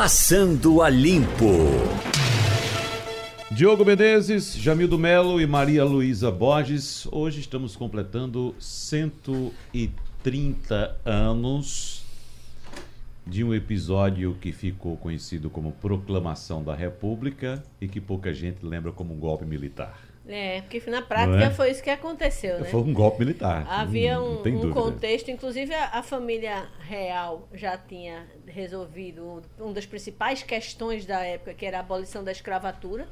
Passando a Limpo. Diogo Menezes, Jamildo Melo e Maria Luísa Borges. Hoje estamos completando 130 anos de um episódio que ficou conhecido como Proclamação da República e que pouca gente lembra como um golpe militar. É, porque na prática é? foi isso que aconteceu, né? Foi um golpe militar. Havia um, um contexto, inclusive a, a, família real já tinha resolvido uma das principais questões da época, que era a abolição da escravatura.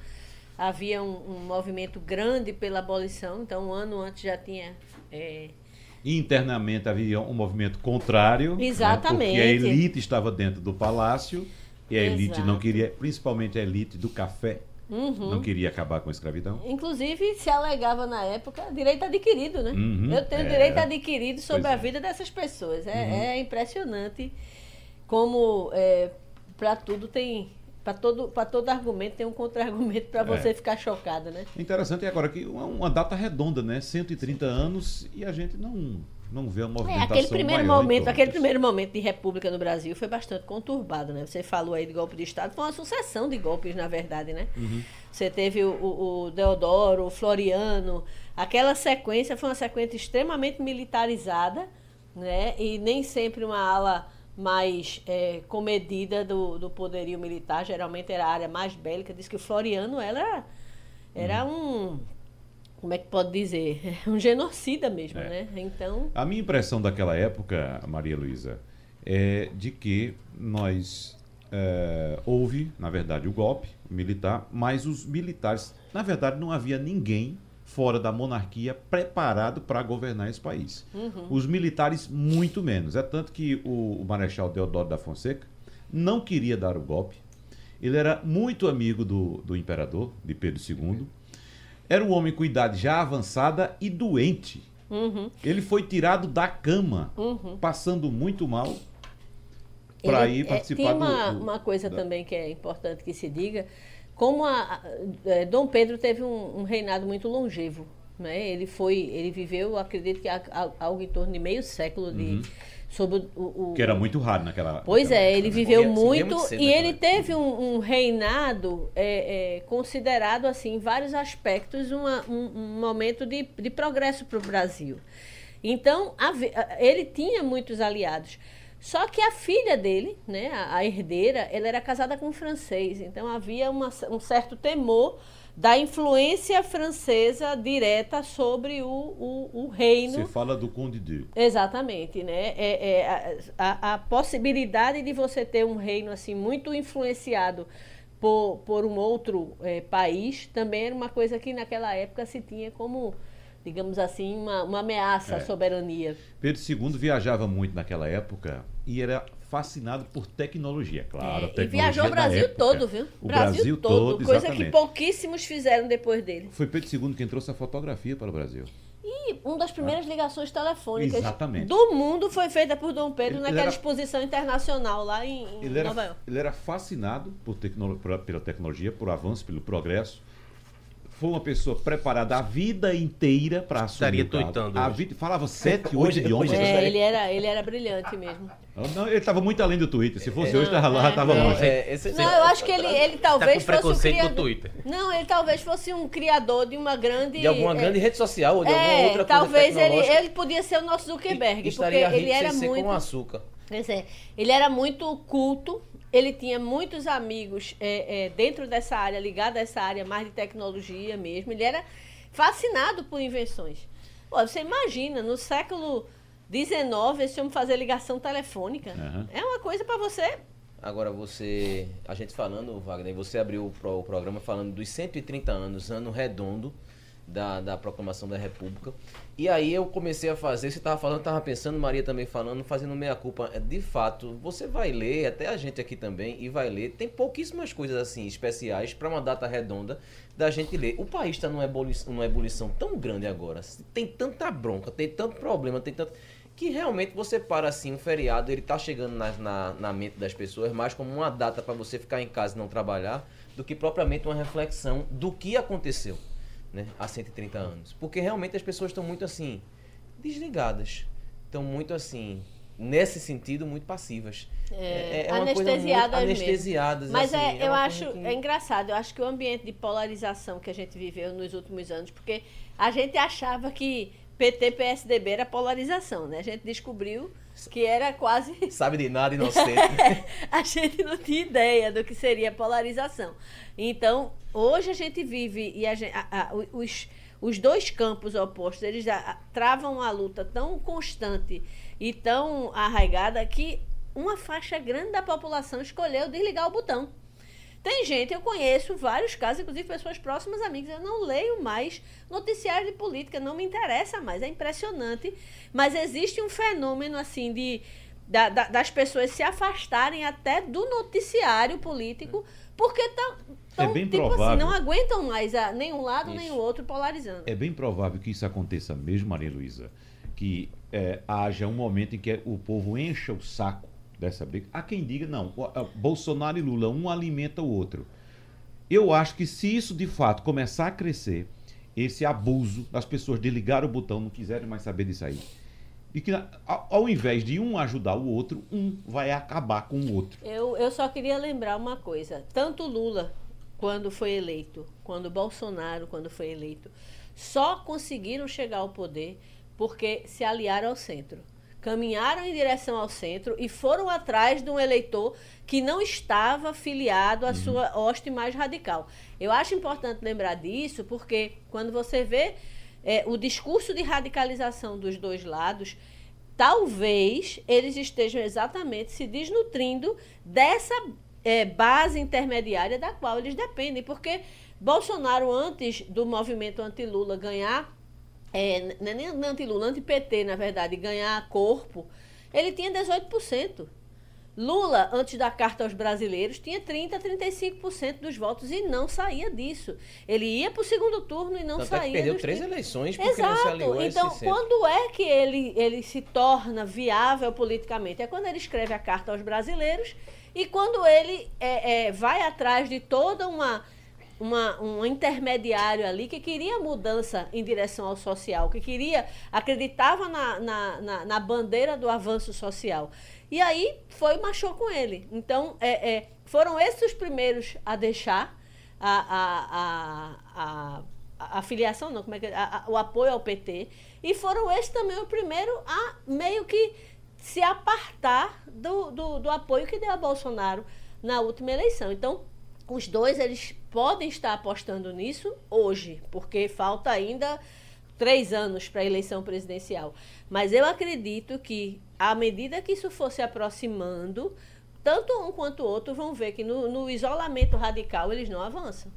Havia um, um movimento grande pela abolição, então um ano antes já tinha. É... Internamente havia um movimento contrário. Exatamente. Né, porque a elite estava dentro do palácio e a elite Exato. não queria, principalmente a elite do café, Uhum. Não queria acabar com a escravidão? Inclusive, se alegava na época direito adquirido, né? Uhum. Eu tenho é. direito adquirido sobre pois a é. vida dessas pessoas. É, uhum. é impressionante como é, para tudo tem. Para todo, todo argumento tem um contra-argumento para é. você ficar chocado, né? Interessante agora que uma, uma data redonda, né? 130 anos e a gente não não vê a movimentação é, aquele primeiro momento aquele primeiro momento de república no Brasil foi bastante conturbado né? Você falou aí de golpe de estado foi uma sucessão de golpes na verdade né? Uhum. você teve o, o, o, Deodoro o Floriano aquela sequência foi uma sequência extremamente militarizada né? E nem sempre uma ala mais é, comedida do, do poderio militar geralmente era a área mais bélica. Diz que o Floriano era era uhum. um como é que pode dizer? Um genocida mesmo, é. né? Então. A minha impressão daquela época, Maria Luísa, é de que nós é, houve, na verdade, o golpe militar, mas os militares, na verdade, não havia ninguém fora da monarquia preparado para governar esse país. Uhum. Os militares, muito menos. É tanto que o, o Marechal Deodoro da Fonseca não queria dar o golpe. Ele era muito amigo do, do imperador, de Pedro II. Era um homem com idade já avançada e doente. Uhum. Ele foi tirado da cama, uhum. passando muito mal, para ir participar é, tem uma, do, uma coisa da... também que é importante que se diga, como a, a, é, Dom Pedro teve um, um, reinado muito longevo, né? Ele foi, ele viveu, acredito que algo em torno de meio século de uhum sobre o, o, que era muito raro naquela pois naquela é época, ele né? viveu né? muito, muito e ele teve um, um reinado é, é, considerado assim em vários aspectos uma, um, um, momento de, de progresso para o Brasil então a, ele tinha muitos aliados só que a filha dele né a, a herdeira ela era casada com um francês então havia uma, um certo temor da influência francesa direta sobre o, o, o, reino. Você fala do Conde de. Exatamente, né? É, é a, a, possibilidade de você ter um reino assim muito influenciado por, por um outro é, país também era uma coisa que naquela época se tinha como digamos assim, uma, uma ameaça é. à soberania. Pedro II viajava muito naquela época e era fascinado por tecnologia, claro. É, tecnologia e viajou o Brasil época, todo, viu? O Brasil, Brasil todo, todo coisa que pouquíssimos fizeram depois dele. Foi Pedro II quem trouxe a fotografia para o Brasil. E uma das primeiras ah. ligações telefônicas Exatamente. do mundo foi feita por Dom Pedro ele, naquela ele era, exposição internacional lá em, em Nova era, York. Ele era fascinado por tecno, pela tecnologia, por avanço, pelo progresso foi uma pessoa preparada a vida inteira para assumir Estaria tuitando. A vida, falava sete, oito idiomas. É, ele era, ele era brilhante mesmo. Não, ele estava muito além do Twitter. Se fosse é, hoje, estava lá, estava é, longe. É, esse, não, eu acho que ele, ele talvez tá fosse um criador... do Twitter. Não, ele talvez fosse um criador de uma grande... De alguma grande rede social ou de alguma é, outra talvez coisa ele, ele podia ser o nosso Zuckerberg. porque ele era muito... com açúcar. É, ele era muito culto, ele tinha muitos amigos é, é, dentro dessa área, ligado a essa área mais de tecnologia mesmo. Ele era fascinado por invenções. Pô, você imagina, no século XIX, esse homem fazer ligação telefônica. Uhum. É uma coisa para você. Agora, você. A gente falando, Wagner, você abriu o programa falando dos 130 anos, ano redondo da, da proclamação da República. E aí eu comecei a fazer, você estava falando, estava pensando, Maria também falando, fazendo meia-culpa. É, de fato, você vai ler, até a gente aqui também, e vai ler, tem pouquíssimas coisas assim especiais para uma data redonda da gente ler. O país está numa ebulição, numa ebulição tão grande agora, tem tanta bronca, tem tanto problema, tem tanto que realmente você para assim, um feriado, ele tá chegando na, na, na mente das pessoas mais como uma data para você ficar em casa e não trabalhar, do que propriamente uma reflexão do que aconteceu né, há 130 anos. Porque realmente as pessoas estão muito assim, desligadas. Estão muito assim, nesse sentido, muito passivas. É, uma coisa muito anestesiadas mesmo. anestesiadas. Mas assim, é, eu uma acho que- é engraçado, eu acho que o ambiente de polarização que a gente viveu nos últimos anos, porque a gente achava que PT PSDB era polarização, né? A gente descobriu que era quase Sabe de nada, inocente. a gente não tinha ideia do que seria polarização. Então, hoje a gente vive e a gente- a- a- os, os dois campos opostos, eles a- a- travam uma luta tão constante e tão arraigada que uma faixa grande da população escolheu desligar o botão. Tem gente, eu conheço vários casos, inclusive pessoas próximas, amigas, eu não leio mais noticiário de política, não me interessa mais, é impressionante. Mas existe um fenômeno assim de da- da- das pessoas se afastarem até do noticiário político, porque estão, É bem tipo assim, provável. não aguentam mais a, nem um lado nem Isso. o outro polarizando. É bem provável que isso aconteça mesmo, Maria Luísa, que é, haja um momento em que o povo encha o saco dessa briga. Há quem diga, não, a- Bolsonaro e Lula, um alimenta o outro. Eu acho que se isso de fato começar a crescer, esse abuso das pessoas de ligar o botão, não quiserem mais saber disso aí, e que ao invés de um ajudar o outro, um vai acabar com o outro. Eu, eu só queria lembrar uma coisa: tanto Lula, quando foi eleito, quando Bolsonaro, quando foi eleito, só conseguiram chegar ao poder porque se aliaram ao centro. Caminharam em direção ao centro e foram atrás de um eleitor que não estava filiado à sua hoste mais radical. Eu acho importante lembrar disso porque quando você vê é, o discurso de radicalização dos dois lados, talvez eles estejam exatamente se desnutrindo dessa é, base intermediária da qual eles dependem. Porque Bolsonaro, antes do movimento anti-Lula ganhar, é, não é nem anti-Lula, anti-PT, na verdade, ganhar corpo, ele tinha 18%. Lula, antes da carta aos brasileiros, tinha 30%, 35% dos votos e não saía disso. Ele ia para o segundo turno e não Tanto é saía perdeu dos três 30%. eleições porque não se aliou Exato. Então, quando é que ele, ele se torna viável politicamente? É quando ele escreve a carta aos brasileiros e quando ele é, é, vai atrás de toda uma, uma um intermediário ali que queria mudança em direção ao social, que queria acreditava na, na, na, na bandeira do avanço social. E aí foi marchou com ele. Então é, é, foram esses os primeiros a deixar a, a, a, a, a filiação, não, como é que é? A- o apoio ao PT. E foram esses também o primeiro a meio que se apartar do, do, do apoio que deu a Bolsonaro na última eleição. Então, os dois eles podem estar apostando nisso hoje, porque falta ainda três anos para a eleição presidencial. Mas eu acredito que, à medida que isso for se aproximando, tanto um quanto o outro vão ver que no, no isolamento radical eles não avançam.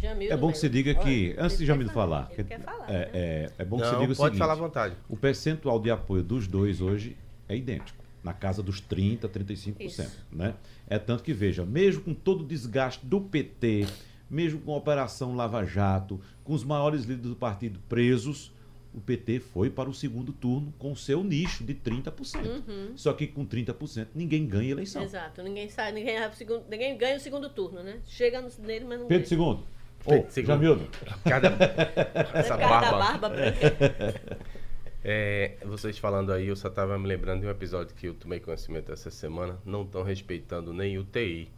Jamildo É bom que você mesmo. diga que, Olha, antes de Jamil falar, Ele quer falar. né? é, é, é bom que Não, você diga o pode seguinte, falar à vontade. o percentual de apoio dos dois hoje é idêntico, na casa dos 30%, 35%. Isso. Né? É tanto que, veja, mesmo com todo o desgaste do PT, mesmo com a Operação Lava Jato, com os maiores líderes do partido presos, o PT foi para o segundo turno com o seu nicho de 30%. Só que com 30% ninguém ganha eleição. Uhum. Exato, ninguém sai, ninguém, ganha o segundo, ninguém ganha o segundo turno, né? Chega no, nele, mas não Pedro ganha. II. Ô, segundo. Jamildo. Cada... Essa barba. barba branca. É, vocês falando aí, eu só estava me lembrando de um episódio que eu tomei conhecimento essa semana. Não estão respeitando nem o TI.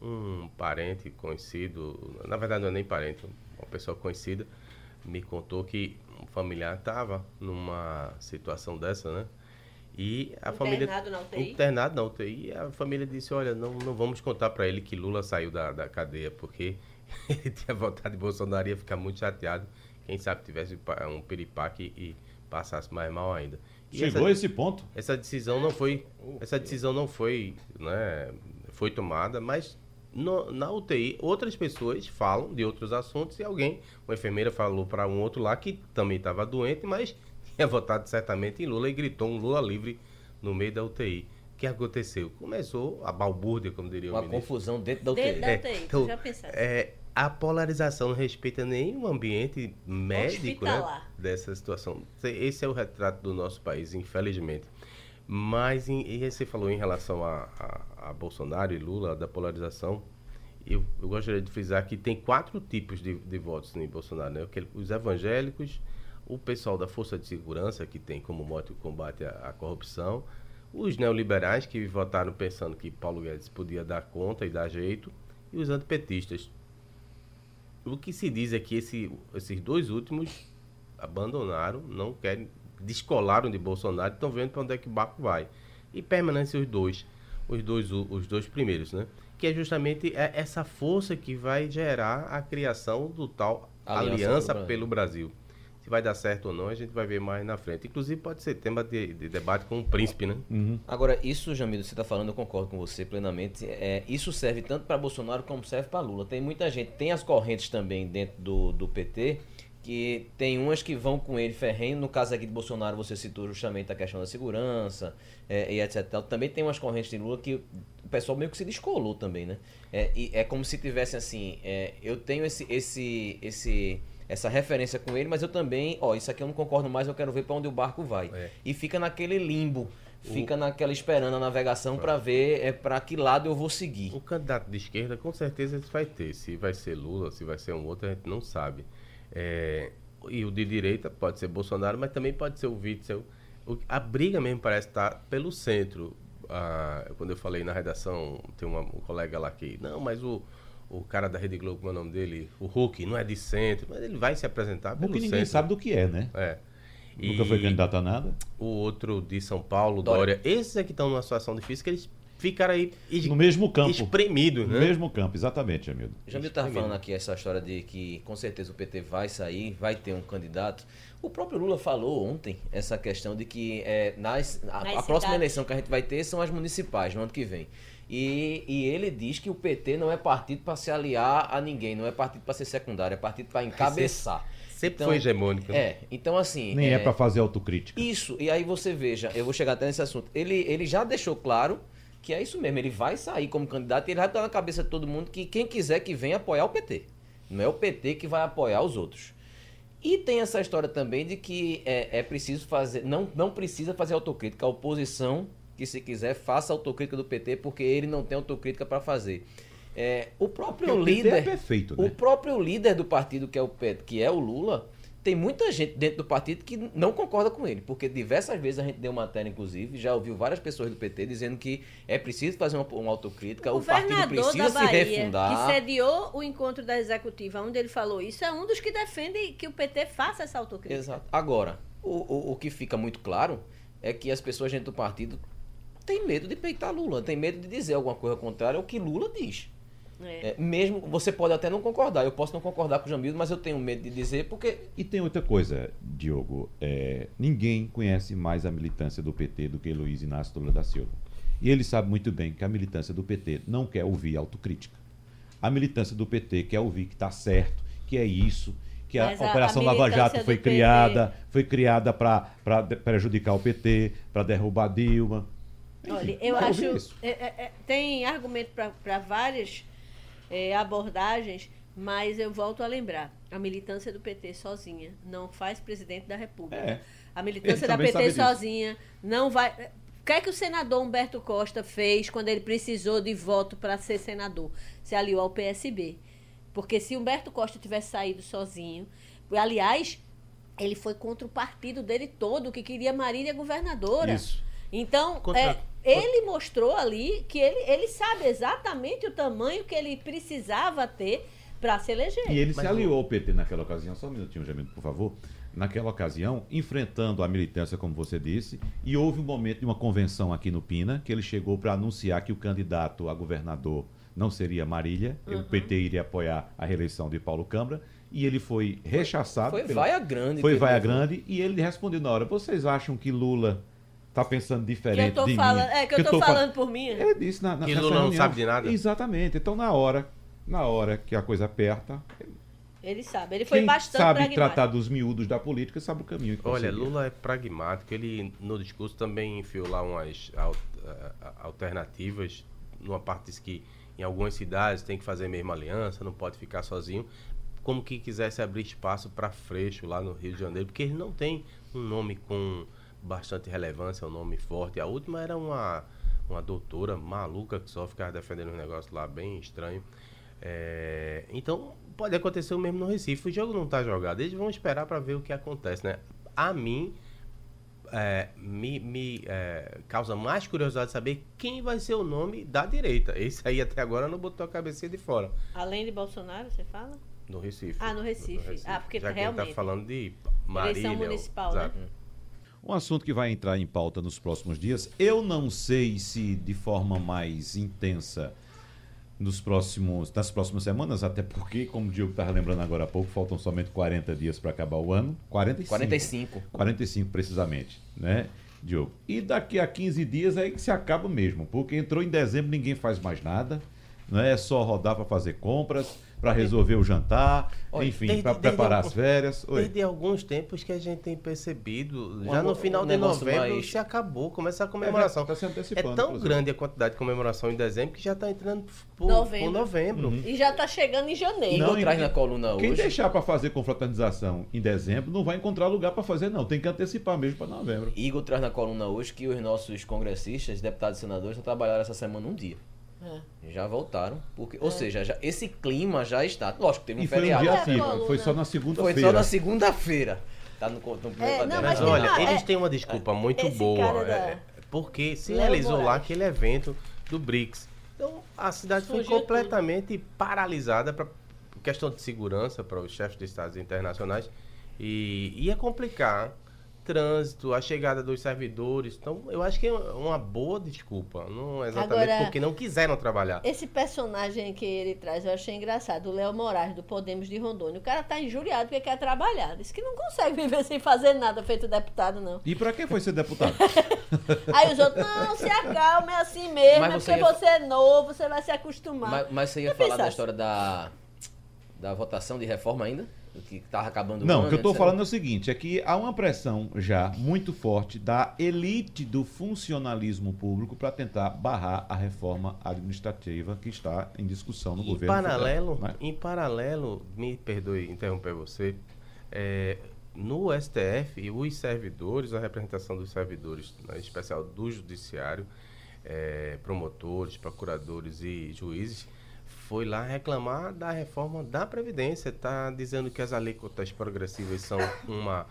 Um parente conhecido, na verdade não é nem parente, uma pessoa conhecida, me contou que um familiar estava numa situação dessa, né? E a família. Internado na UTI? Internado na UTI. E a família disse: Olha, não, não vamos contar para ele que Lula saiu da, da cadeia, porque ele tinha votado em Bolsonaro e ia ficar muito chateado. Quem sabe tivesse um piripaque e passasse mais mal ainda. E Chegou essa- a esse ponto. essa decisão não foi essa decisão não foi né, foi tomada mas no- na UTI outras pessoas falam de outros assuntos e alguém uma enfermeira falou para um outro lá que também estava doente mas tinha votado certamente em Lula e gritou um Lula livre no meio da UTI o que aconteceu começou a balbúrdia como diria o Uma ministro confusão dentro da UTI. Dentro da É, UTI, então, já pensaste. é, a polarização não respeita nenhum ambiente médico né, dessa situação. Esse é o retrato do nosso país, infelizmente. Mas, em, e você falou em relação a, a, a Bolsonaro e Lula, da polarização, eu, eu gostaria de frisar que tem quatro tipos de, de votos em Bolsonaro. Né? Os evangélicos, o pessoal da Força de Segurança, que tem como mote o combate à, à corrupção, os neoliberais, que votaram pensando que Paulo Guedes podia dar conta e dar jeito, e os antipetistas. O que se diz é que esse, esses dois últimos abandonaram, não querem, descolaram de Bolsonaro, estão vendo para onde é que o barco vai. E permanecem os dois, os dois, os dois primeiros, né? Que é justamente essa força que vai gerar a criação do tal Aliança, Aliança pelo Brasil. Se vai dar certo ou não, a gente vai ver mais na frente. Inclusive, pode ser tema de, de debate com o príncipe, né? Uhum. Agora, isso, Jamil, você está falando, eu concordo com você plenamente. É, isso serve tanto para Bolsonaro como serve para Lula. Tem muita gente, tem as correntes também dentro do, do PT, que tem umas que vão com ele ferrenho. No caso aqui de Bolsonaro, você citou justamente a questão da segurança é, e etc. Também tem umas correntes de Lula que o pessoal meio que se descolou também, né? É, e é como se tivesse assim, é, eu tenho esse, esse, esse essa referência com ele, mas eu também, ó, isso aqui eu não concordo mais, eu quero ver para onde o barco vai. É. E fica naquele limbo, fica o... naquela esperando a navegação para ver é para que lado eu vou seguir. O candidato de esquerda com certeza vai ter, se vai ser Lula, se vai ser um outro, a gente não sabe. É... e o de direita pode ser Bolsonaro, mas também pode ser o Witzel. A briga mesmo parece estar pelo centro. Ah, quando eu falei na redação, tem uma, um colega lá que, não, mas o, o cara da Rede Globo, como é o nome dele? O Hulk, não é de centro, mas ele vai se apresentar pelo Hulk ninguém sabe do que é, né? É. E Nunca foi candidato a nada. O outro de São Paulo, Dória. Dória. Esses é que estão numa situação difícil, que eles ficaram aí no mesmo campo. Espremidos, né? No mesmo campo, exatamente, amigo. Jamil estava falando aqui essa história de que com certeza o PT vai sair, vai ter um candidato. O próprio Lula falou ontem essa questão de que é, nas, a, a próxima eleição que a gente vai ter são as municipais, no ano que vem. E, e ele diz que o PT não é partido para se aliar a ninguém, não é partido para ser secundário, é partido para encabeçar. Sempre então, foi hegemônico. Né? É, então assim. Nem é, é para fazer autocrítica. Isso, e aí você veja, eu vou chegar até nesse assunto. Ele, ele já deixou claro que é isso mesmo, ele vai sair como candidato e ele vai dar na cabeça de todo mundo que quem quiser que venha apoiar o PT. Não é o PT que vai apoiar os outros. E tem essa história também de que é, é preciso fazer. Não, não precisa fazer autocrítica. A oposição que se quiser faça autocrítica do PT porque ele não tem autocrítica para fazer. É, o próprio o líder, é perfeito, né? o próprio líder do partido que é o que é o Lula, tem muita gente dentro do partido que não concorda com ele, porque diversas vezes a gente deu matéria, inclusive, já ouviu várias pessoas do PT dizendo que é preciso fazer uma, uma autocrítica, o, o partido precisa Bahia, se refundar. Que sediou o encontro da executiva, onde ele falou isso, é um dos que defende que o PT faça essa autocrítica. Exato. Agora, o, o, o que fica muito claro é que as pessoas dentro do partido tem medo de peitar Lula, tem medo de dizer alguma coisa contrária ao que Lula diz. É. É, mesmo você pode até não concordar, eu posso não concordar com o Jamil, mas eu tenho medo de dizer porque. E tem outra coisa, Diogo. É, ninguém conhece mais a militância do PT do que Luiz Inácio Lula da Silva. E ele sabe muito bem que a militância do PT não quer ouvir autocrítica. A militância do PT quer ouvir que está certo, que é isso, que a, a Operação a Lava Jato foi criada, foi criada para prejudicar o PT, para derrubar Dilma. Olha, eu acho. É, é, é, tem argumento para várias é, abordagens, mas eu volto a lembrar: a militância do PT sozinha não faz presidente da República. É. A militância da PT sozinha não vai. O que é que o senador Humberto Costa fez quando ele precisou de voto para ser senador? Se aliou ao PSB. Porque se Humberto Costa tivesse saído sozinho, aliás, ele foi contra o partido dele todo, que queria Marília governadora. Isso. Então, contra... é, ele mostrou ali que ele, ele sabe exatamente o tamanho que ele precisava ter para se eleger. E ele Mas se aliou ao PT naquela ocasião, só um minutinho, Jamil, por favor. Naquela ocasião, enfrentando a militância, como você disse, e houve um momento de uma convenção aqui no Pina, que ele chegou para anunciar que o candidato a governador não seria Marília, uhum. o PT iria apoiar a reeleição de Paulo Câmara, e ele foi rechaçado. Foi, foi pela... vaia grande. Foi vaia grande, e ele respondeu na hora: vocês acham que Lula tá pensando diferente que eu tô de falando, mim. É, que eu, que tô, tô falando por mim. Ele disse na, na E Lula não sabe de nada. Exatamente. Então, na hora, na hora que a coisa aperta... Ele sabe, ele foi Quem bastante sabe pragmático. tratar dos miúdos da política, sabe o caminho que Olha, Lula é pragmático. Ele, no discurso, também enfiou lá umas eh, alternativas. Numa parte diz que em algumas cidades tem que fazer a mesma aliança, não pode ficar sozinho. Como que quisesse abrir espaço para Freixo lá no Rio de Janeiro, porque ele não tem um nome com bastante relevância, um nome forte. A última era uma, uma doutora maluca que só ficava defendendo um negócio lá bem estranho. É, então, pode acontecer o mesmo no Recife. O jogo não está jogado. Eles vão esperar para ver o que acontece, né? A mim, é, me, me é, causa mais curiosidade saber quem vai ser o nome da direita. Esse aí até agora não botou a cabecinha de fora. Além de Bolsonaro, você fala? No Recife. Ah, no Recife. Ah, porque Já que realmente. gente tá falando de Marília. Eleição municipal, né? Um assunto que vai entrar em pauta nos próximos dias. Eu não sei se de forma mais intensa nos próximos, nas próximas semanas, até porque, como o Diogo estava lembrando agora há pouco, faltam somente 40 dias para acabar o ano. 45. 45. 45 precisamente, né, Diogo? E daqui a 15 dias é que se acaba mesmo, porque entrou em dezembro, ninguém faz mais nada, não é só rodar para fazer compras, para resolver o jantar, Olha, enfim, para preparar algum- as férias. Oi. Desde alguns tempos que a gente tem percebido, já no final de novembro mais- se acabou, começa a comemoração. É, tá se É antecipando, tão inclusive. grande a quantidade de comemoração em dezembro que já está entrando por Novembro. por novembro. E já tá chegando em janeiro. Igor Não, traz na coluna Quem hoje. deixar para fazer confraternização em dezembro não vai encontrar lugar para fazer, não. Tem que antecipar mesmo para novembro. Igor traz na coluna hoje que os nossos congressistas, deputados e senadores, já trabalharam essa semana um dia. É. Já voltaram. Porque, Ou seja, já- esse clima já está. Lógico, teve um E foi um feriado. dia É, foi só na Foi segunda-feira. só na segunda-feira. Tá no, no primeiro É, não, mas Mas tem olha, uma- eles é- têm uma desculpa muito esse boa. da- é, porque se realizou lá aquele evento do BRICS. Então a cidade foi Surgiu completamente paralisada para questão de segurança para os chefes de estados internacionais e ia complicar trânsito, a chegada dos servidores. Então eu acho que é uma boa desculpa, não é exatamente Agora- porque não quiseram trabalhar. Esse personagem que ele traz, eu achei engraçado, o Léo Moraes, do Podemos de Rondônia. O cara tá injuriado porque quer trabalhar. Diz que não consegue viver sem fazer nada feito deputado, não. E para quem foi ser deputado? Aí os outros, não, se acalma, é assim mesmo, Mas é você porque ia- você é novo, você vai se acostumar. Mas, mas você ia Eu falar da pensasse. história da, da votação de reforma ainda? Que tava acabando o Não, ano, o que eu estou falando é o seguinte, é que há uma pressão já muito forte da elite do funcionalismo público para tentar barrar a reforma administrativa que está em discussão no Em governo. paralelo, federal, né? em paralelo, me perdoe interromper você, é, no STF, os servidores, a representação dos servidores, né, em especial do judiciário, é, promotores, procuradores e juízes, foi lá reclamar da reforma da Previdência. Está dizendo que as alíquotas progressivas são uma,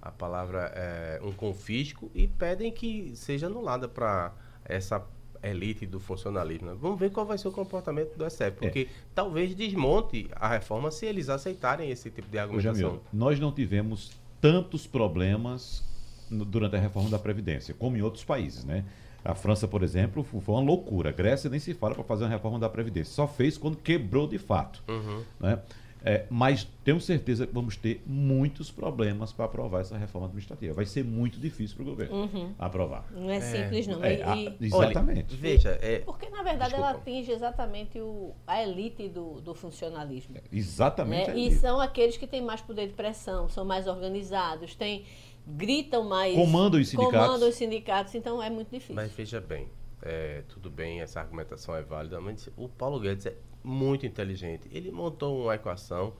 a palavra é um confisco e pedem que seja anulada para essa elite do funcionalismo. Vamos ver qual vai ser o comportamento do STF, porque talvez desmonte a reforma se eles aceitarem esse tipo de argumentação. Jamil, nós não tivemos tantos problemas durante a reforma da Previdência, como em outros países, né? A França, por exemplo, foi uma loucura. A Grécia nem se fala para fazer uma reforma da Previdência. Só fez quando quebrou de fato. Uhum. né? É, mas tenho certeza que vamos ter muitos problemas para aprovar essa reforma administrativa. Vai ser muito difícil para o governo aprovar. Não é simples, não. É, E- a- e- exatamente. Olha, veja, é, porque, na verdade, ela Desculpa. atinge exatamente o, a elite do, do funcionalismo. Exatamente. né? é E são aqueles que têm mais poder de pressão, são mais organizados, têm, gritam mais. Comandam os sindicatos. Comandam os sindicatos, então é muito difícil. Mas veja bem, é, tudo bem, essa argumentação é válida, mas o Paulo Guedes é muito inteligente. Ele montou uma equação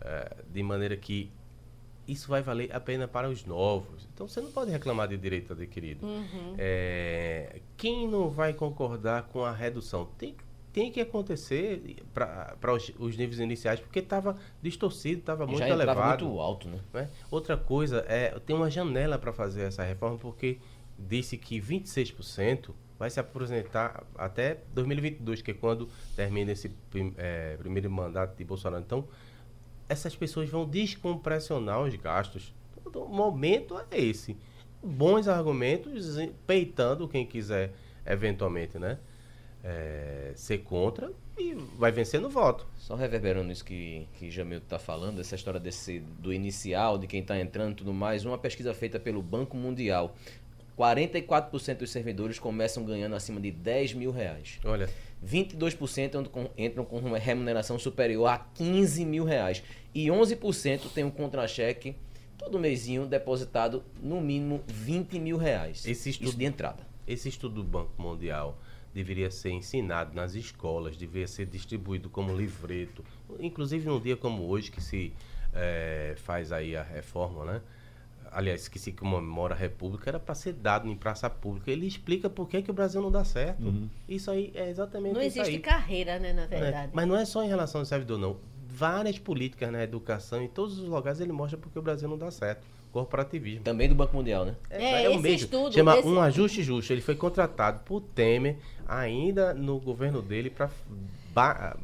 é, de maneira que isso vai valer a pena para os novos. Então você não pode reclamar de direito adquirido. É, quem não vai concordar com a redução? Tem, tem que acontecer para os, os níveis iniciais, porque estava distorcido, estava muito Já elevado. muito alto, né? né? Outra coisa é tem uma janela para fazer essa reforma porque disse que 26% vai se apresentar até 2022, que é quando termina esse eh, primeiro mandato de Bolsonaro. Então, essas pessoas vão descompressionar os gastos. Então, o momento é esse. Bons argumentos, peitando quem quiser eventualmente, né? Eh, ser contra e vai vencer no voto. Só reverberando isso que, que Jamil está falando, essa história desse, do inicial, de quem está entrando e tudo mais, uma pesquisa feita pelo Banco Mundial. 44% dos servidores começam ganhando acima de 10 mil reais. Olha, 22% entram com, entram com uma remuneração superior a 15 mil reais. E 11% tem um contra-cheque todo mêsinho depositado no mínimo 20 mil reais. Esse Isso estudo- de entrada. Esse estudo do Banco Mundial deveria ser ensinado nas escolas, deveria ser distribuído como livreto, inclusive num dia como hoje que se eh, faz aí a reforma, né? aliás, que se comemora a República, era para ser dado em praça pública. Ele explica por que, que o Brasil não dá certo. Uhum. Isso aí é exatamente Não isso existe aí. carreira, né, na É, verdade. mas não é só em relação ao servidor, não. Várias políticas na educação, em todos os lugares, ele mostra porque o Brasil não dá certo. Corporativismo. Também do Banco Mundial, né? É, o esse mesmo. estudo, Chama esse- Um Ajuste Justo. Ele foi contratado por Temer, ainda no governo dele, para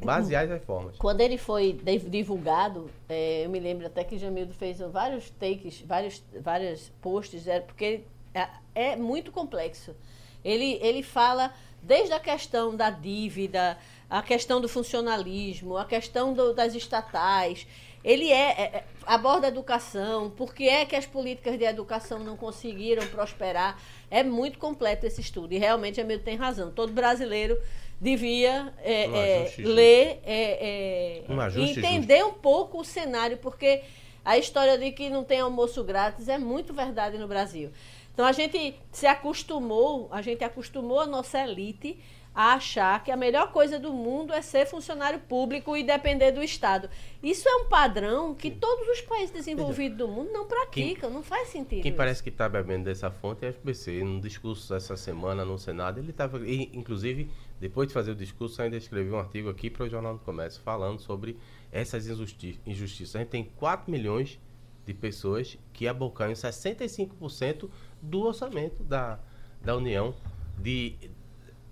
basear as reformas. Quando ele foi divulgado, é, eu me lembro até que Jamildo fez vários takes, vários, vários posts, é, porque é, é muito complexo. Ele, ele fala desde a questão da dívida, a questão do funcionalismo, a questão do- das estatais. Ele é, é- é- aborda a educação, por que é que as políticas de educação não conseguiram prosperar. É muito completo esse estudo. E realmente Jamildo tem razão. Todo brasileiro devia é, Um é, justo. ler é, é, Um e entender um pouco o cenário, porque a história de que não tem almoço grátis é muito verdade no Brasil. Então a gente se acostumou, a gente acostumou a nossa elite a achar que a melhor coisa do mundo é ser funcionário público e depender do Estado. Isso é um padrão que todos os países desenvolvidos do mundo não praticam, não faz sentido. Quem isso. parece que está bebendo dessa fonte é a FBC. Num discurso essa semana no Senado, ele estava. Inclusive, depois de fazer o discurso, ainda escreveu um artigo aqui para o Jornal do Comércio falando sobre essas injusti- injustiças. A gente tem 4 milhões de pessoas que abocam 65% do orçamento da, da União, de,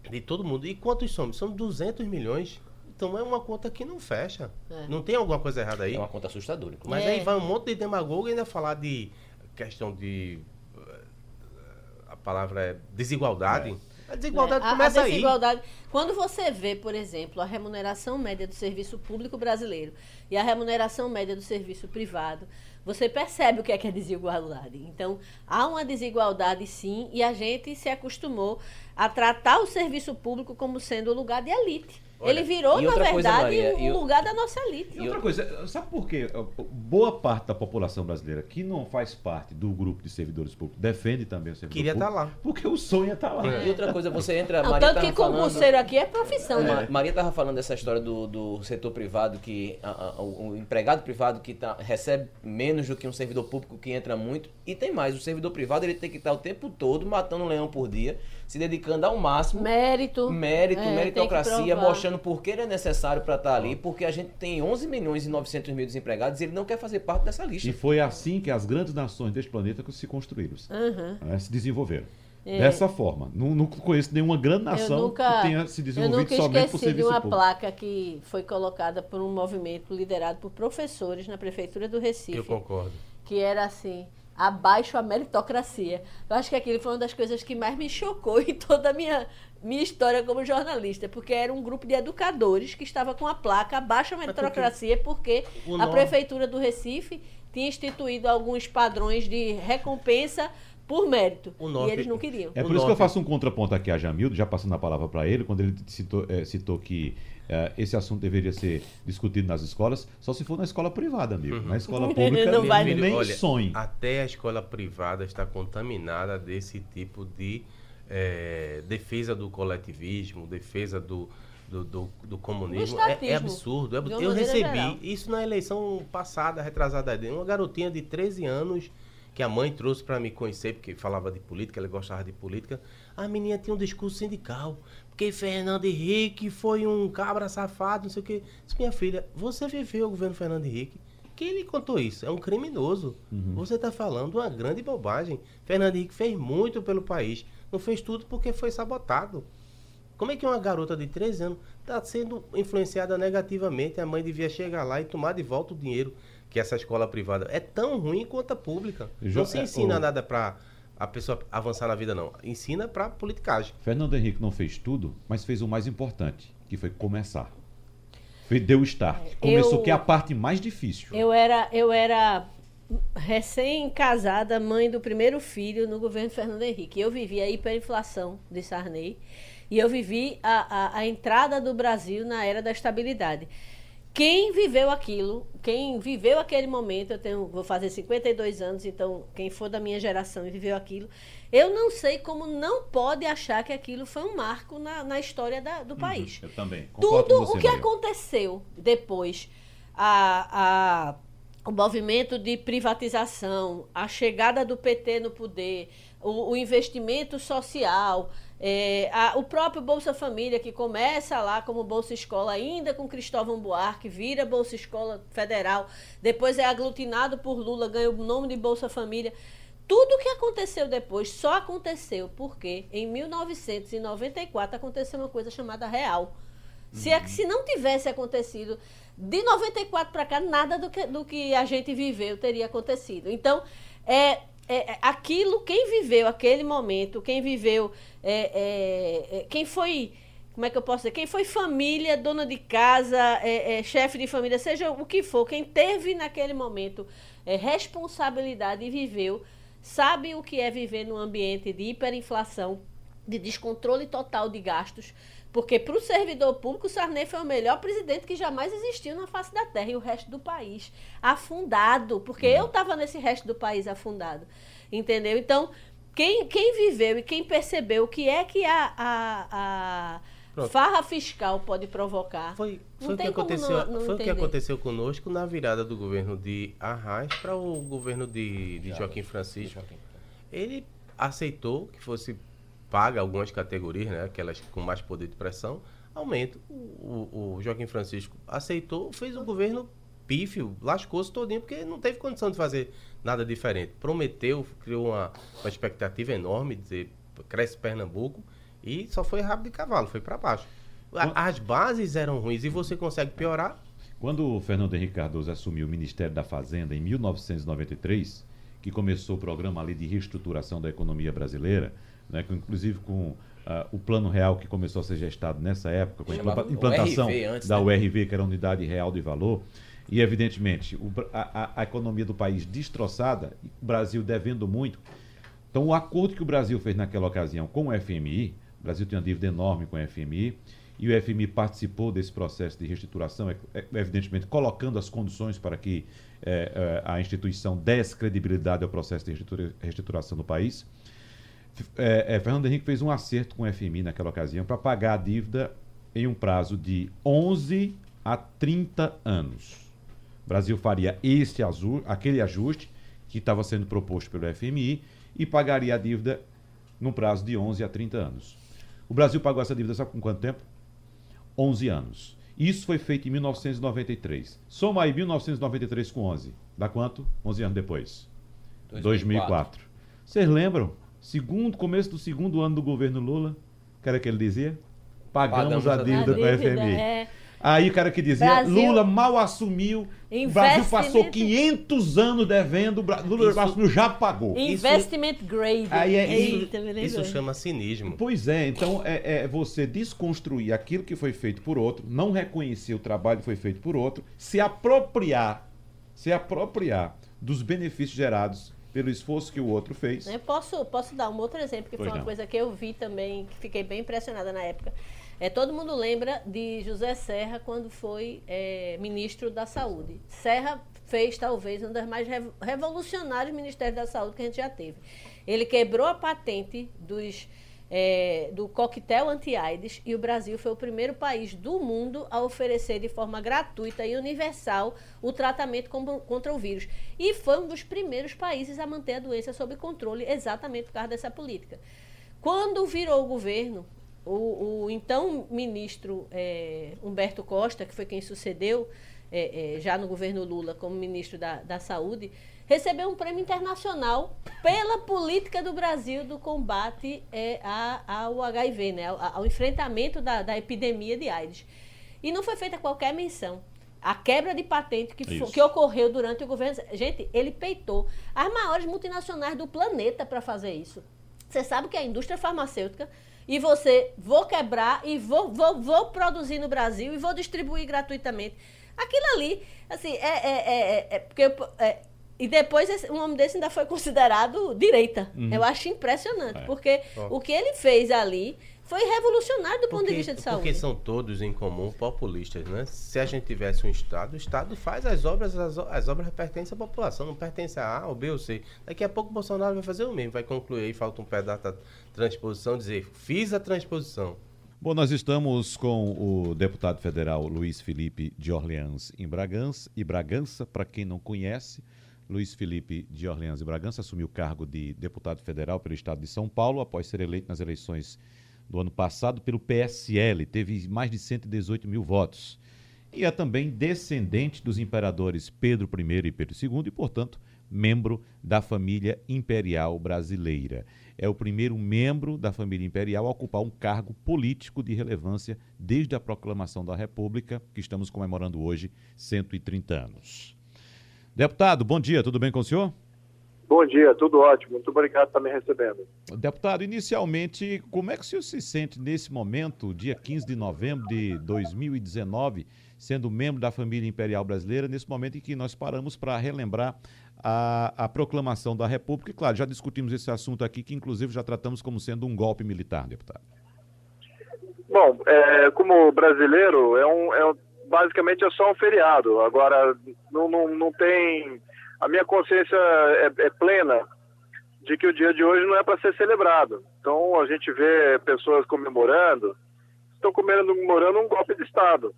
de todo mundo. E quantos somos? São 200 milhões. Então é uma conta que não fecha. É. Não tem alguma coisa errada aí? É uma conta assustadora. Mas É. aí vai um monte de demagogo ainda falar de questão de. eh, A palavra é desigualdade. A desigualdade É, a- começa a aí. desigualdade. Quando você vê, por exemplo, a remuneração média do serviço público brasileiro e a remuneração média do serviço privado, você percebe o que é que é desigualdade. Então, há uma desigualdade sim, e a gente se acostumou a tratar o serviço público como sendo o lugar de elite. Olha, Ele virou, na coisa, verdade, Maria, o lugar da nossa elite. E outra coisa, sabe por quê? Boa parte da população brasileira que não faz parte do grupo de servidores públicos defende também o servidor Queria público. estar lá. Porque o sonho é estar lá. E outra coisa, você entra. Não, Maria tanto que falando- concurseiro aqui é profissão, Ma- né? Maria estava falando dessa história do, do setor privado, que a- a- o, o empregado privado que tá, recebe menos do que um servidor público que entra muito. E tem mais, o servidor privado ele tem que estar o tempo todo matando um leão por dia, se dedicando ao máximo. Mérito. Mérito, É, meritocracia, mostrando por que ele é necessário para estar ali, porque a gente tem 11 milhões e 900 mil desempregados e ele não quer fazer parte dessa lista. E foi assim que as grandes nações deste planeta se construíram, Aham. né, se desenvolveram. É. Dessa forma. Não, não conheço nenhuma grande nação eu nunca, que tenha se eu desenvolvido nunca somente por esqueci de serviço uma público. placa que foi colocada por um movimento liderado por professores na prefeitura do Recife, Eu concordo. que era assim, abaixo a meritocracia. Eu acho que aquilo foi uma das coisas que mais me chocou em toda a minha, minha história como jornalista, porque era um grupo de educadores que estava com a placa abaixo a meritocracia, porque o a prefeitura do Recife tinha instituído alguns padrões de recompensa por mérito. O e eles não queriam. É O por isso que eu faço um contraponto aqui a Jamildo, já passando a palavra para ele, quando ele citou, eh, citou que eh, esse assunto deveria ser discutido nas escolas, só se for na escola privada, amigo. Na escola pública, Não vai- nem olha, sonhe. Até a escola privada está contaminada desse tipo de eh, defesa do coletivismo, defesa do, do, do, do comunismo. É, é absurdo. é Eu recebi geral. isso na eleição passada, retrasada, de uma garotinha de 13 anos que a mãe trouxe para me conhecer, porque falava de política, ela gostava de política. A menina tinha um discurso sindical. Porque Fernando Henrique foi um cabra safado, não sei o quê. Disse, minha filha, você viveu o governo Fernando Henrique? Quem lhe contou isso? É um criminoso. Você está falando uma grande bobagem. Fernando Henrique fez muito pelo país. Não fez tudo porque foi sabotado. Como é que uma garota de 13 anos está sendo influenciada negativamente? A mãe devia chegar lá e tomar de volta o dinheiro que essa escola privada é tão ruim quanto a pública. Jo- não se é, ensina o- nada para a pessoa avançar na vida, não. Ensina para politicagem. Fernando Henrique não fez tudo, mas fez o mais importante, que foi começar. Deu o start. Começou, eu- que é a parte mais difícil. Eu era, eu era recém-casada, mãe do primeiro filho no governo Fernando Henrique. Eu vivi a hiperinflação de Sarney e eu vivi a, a, a entrada do Brasil na era da estabilidade. Quem viveu aquilo, quem viveu aquele momento, eu tenho, vou fazer 52 anos, então quem for da minha geração e viveu aquilo, eu não sei como não pode achar que aquilo foi um marco na, na história da- do país Eu também. Concordo tudo você, o que Maria. aconteceu depois, a, a o movimento de privatização, a chegada do PT no poder, o, o investimento social, é, a, o próprio Bolsa Família, que começa lá como Bolsa Escola, ainda com Cristóvão Buarque, vira Bolsa Escola Federal, depois é aglutinado por Lula, ganha o nome de Bolsa Família. Tudo o que aconteceu depois só aconteceu porque em 1994 aconteceu uma coisa chamada real. Se, é, se não tivesse acontecido, de 94 para cá, nada do que, do que a gente viveu teria acontecido. Então, é, é, é aquilo, quem viveu aquele momento, quem viveu, é, é, é, quem foi, como é que eu posso dizer, quem foi família, dona de casa, é, chefe de família, seja o que for, quem teve naquele momento responsabilidade e viveu, sabe o que é viver num ambiente de hiperinflação, de descontrole total de gastos, porque para o servidor público, o Sarney foi o melhor presidente que jamais existiu na face da terra e o resto do país afundado, porque eu estava nesse resto do país afundado, entendeu? Então, quem, quem viveu e quem percebeu o que é que a, a, a farra fiscal pode provocar. Foi, foi o que aconteceu, não, não foi o que aconteceu conosco na virada do governo de Arraes para o governo de, de Joaquim Francisco. Ele aceitou que fosse paga algumas categorias, né, aquelas com mais poder de pressão, aumento. O, o, o Joaquim Francisco aceitou, fez o governo pífio, lascou-se todinho, porque não teve condição de fazer nada diferente. Prometeu, criou uma, uma expectativa enorme, dizer, cresce Pernambuco, e só foi rápido de cavalo, foi para baixo. As bases eram ruins e você consegue piorar. Quando o Fernando Henrique Cardoso assumiu o Ministério da Fazenda em 1993, que começou o programa ali de reestruturação da economia brasileira, né, com, inclusive com uh, o plano real que começou a ser gestado nessa época, com a implantação antes, da né? URV, que era a Unidade Real de Valor, e evidentemente o, a, a, economia do país destroçada, o Brasil devendo muito. Então, o acordo que o Brasil fez naquela ocasião com o FMI, o Brasil tem uma dívida enorme com o FMI, e o FMI participou desse processo de reestruturação, é, é, evidentemente colocando as condições para que é, a instituição desse credibilidade ao processo de reestruturação do país é, é, Fernando Henrique fez um acerto com o FMI naquela ocasião para pagar a dívida em um prazo de 11 a 30 anos. O Brasil faria esse azul, aquele ajuste que estava sendo proposto pelo FMI e pagaria a dívida num prazo de 11 a 30 anos. O Brasil pagou essa dívida sabe com quanto tempo? 11 anos. Isso foi feito em 1993. Soma aí 1993 com 11. Dá quanto? 11 anos depois. 2004. 2004. Vocês lembram? Segundo, começo do segundo ano do governo Lula, que era que ele dizia? Pagamos, Pagamos a dívida com a FMI. É. Aí o cara que dizia, Brasil, Lula mal assumiu, o Brasil passou 500 anos devendo, Lula isso, assumiu, já pagou. Investment isso, grade. Aí é, isso, isso chama cinismo. Pois é, então é, é, você desconstruir aquilo que foi feito por outro, não reconhecer o trabalho que foi feito por outro, se apropriar, se apropriar dos benefícios gerados pelo esforço que o outro fez. Eu posso, posso dar um outro exemplo, que pois foi uma não. coisa que eu vi também, que fiquei bem impressionada na época. É, todo mundo lembra de José Serra quando foi é, ministro da Saúde. Serra fez talvez um dos mais revolucionários ministérios da saúde que a gente já teve. Ele quebrou a patente dos é, do coquetel anti-AIDS e o Brasil foi o primeiro país do mundo a oferecer de forma gratuita e universal o tratamento contra o vírus. E foi um dos primeiros países a manter a doença sob controle exatamente por causa dessa política. Quando virou o governo, o, o então ministro é, Humberto Costa, que foi quem sucedeu é, é, já no governo Lula como ministro da, da Saúde, recebeu um prêmio internacional pela política do Brasil do combate é, ao HIV, né, ao, ao enfrentamento da, da, epidemia de AIDS. E não foi feita qualquer menção. A quebra de patente que, que ocorreu durante o governo. Gente, ele peitou as maiores multinacionais do planeta para fazer isso. Você sabe que a indústria farmacêutica e você vou quebrar e vou, vou, vou produzir no Brasil e vou distribuir gratuitamente. Aquilo ali, assim, é, é, é, é porque é, e depois esse, um homem desse ainda foi considerado direita. Uhum. Eu acho impressionante, é. porque oh. o que ele fez ali foi revolucionário do porque, ponto de vista de saúde. Porque são todos em comum populistas, né? Se a gente tivesse um Estado, o Estado faz as obras, as, as obras pertencem à população, não pertence a A ou B ou C. Daqui a pouco o Bolsonaro vai fazer o mesmo, vai concluir, falta um pedaço da transposição, dizer, fiz a transposição. Bom, nós estamos com o deputado federal Luiz Felipe de Orleans em Bragança e Bragança, para quem não conhece, Luiz Felipe de Orleans e Bragança assumiu o cargo de deputado federal pelo estado de São Paulo após ser eleito nas eleições do ano passado pelo PSL, teve mais de 118 mil votos. E é também descendente dos imperadores Pedro I e Pedro II e, portanto, membro da família imperial brasileira. É o primeiro membro da família imperial a ocupar um cargo político de relevância desde a proclamação da República, que estamos comemorando hoje 130 anos. Deputado, bom dia, tudo bem com o senhor? Bom dia, tudo ótimo. Muito obrigado por estar me recebendo. Deputado, inicialmente, como é que o senhor se sente nesse momento, dia 15 de novembro de 2019, sendo membro da família imperial brasileira, nesse momento em que nós paramos para relembrar a, a, proclamação da República? E, claro, já discutimos esse assunto aqui, que inclusive já tratamos como sendo um golpe militar, deputado. Bom, é, como brasileiro, é um, é, basicamente é só um feriado. Agora, não, não, não tem a minha consciência é, é plena de que o dia de hoje não é para ser celebrado. Então a gente vê pessoas comemorando, estão comemorando um golpe de Estado.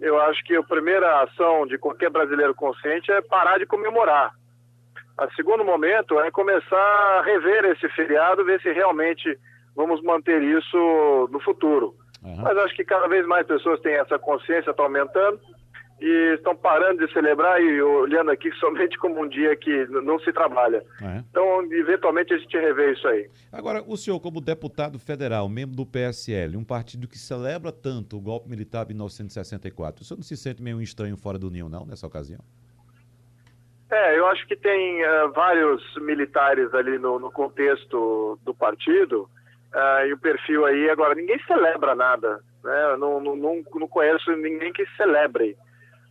Eu acho que a primeira ação de qualquer brasileiro consciente é parar de comemorar. O segundo momento é começar a rever esse feriado, ver se realmente vamos manter isso no futuro. Uhum. Mas acho que cada vez mais pessoas têm essa consciência, está aumentando e estão parando de celebrar e olhando aqui somente como um dia que não se trabalha. É. Então, eventualmente, a gente revê isso aí. Agora, o senhor, como deputado federal, membro do PSL, um partido que celebra tanto o golpe militar de 1964, o senhor não se sente meio estranho fora da União, não, nessa ocasião? É, eu acho que tem uh, vários militares ali no, no contexto do partido uh, e o perfil aí. Agora, ninguém celebra nada. Né? Não, não, não, não conheço ninguém que celebre.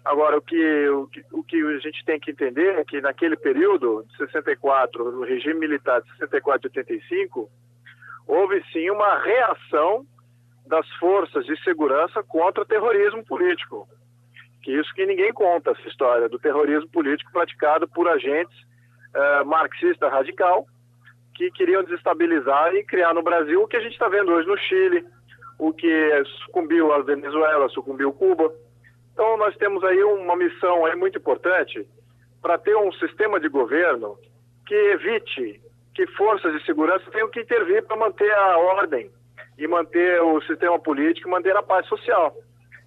Agora, o que, o, que, o que a gente tem que entender é que naquele período, de 64, no regime militar de 64 e 85, houve sim uma reação das forças de segurança contra o terrorismo político. Que isso que ninguém conta, essa história do terrorismo político praticado por agentes uh, marxista radical que queriam desestabilizar e criar no Brasil o que a gente está vendo hoje no Chile, o que sucumbiu a Venezuela, sucumbiu Cuba. Então, nós temos aí uma missão aí muito importante para ter um sistema de governo que evite que forças de segurança tenham que intervir para manter a ordem e manter o sistema político manter a paz social.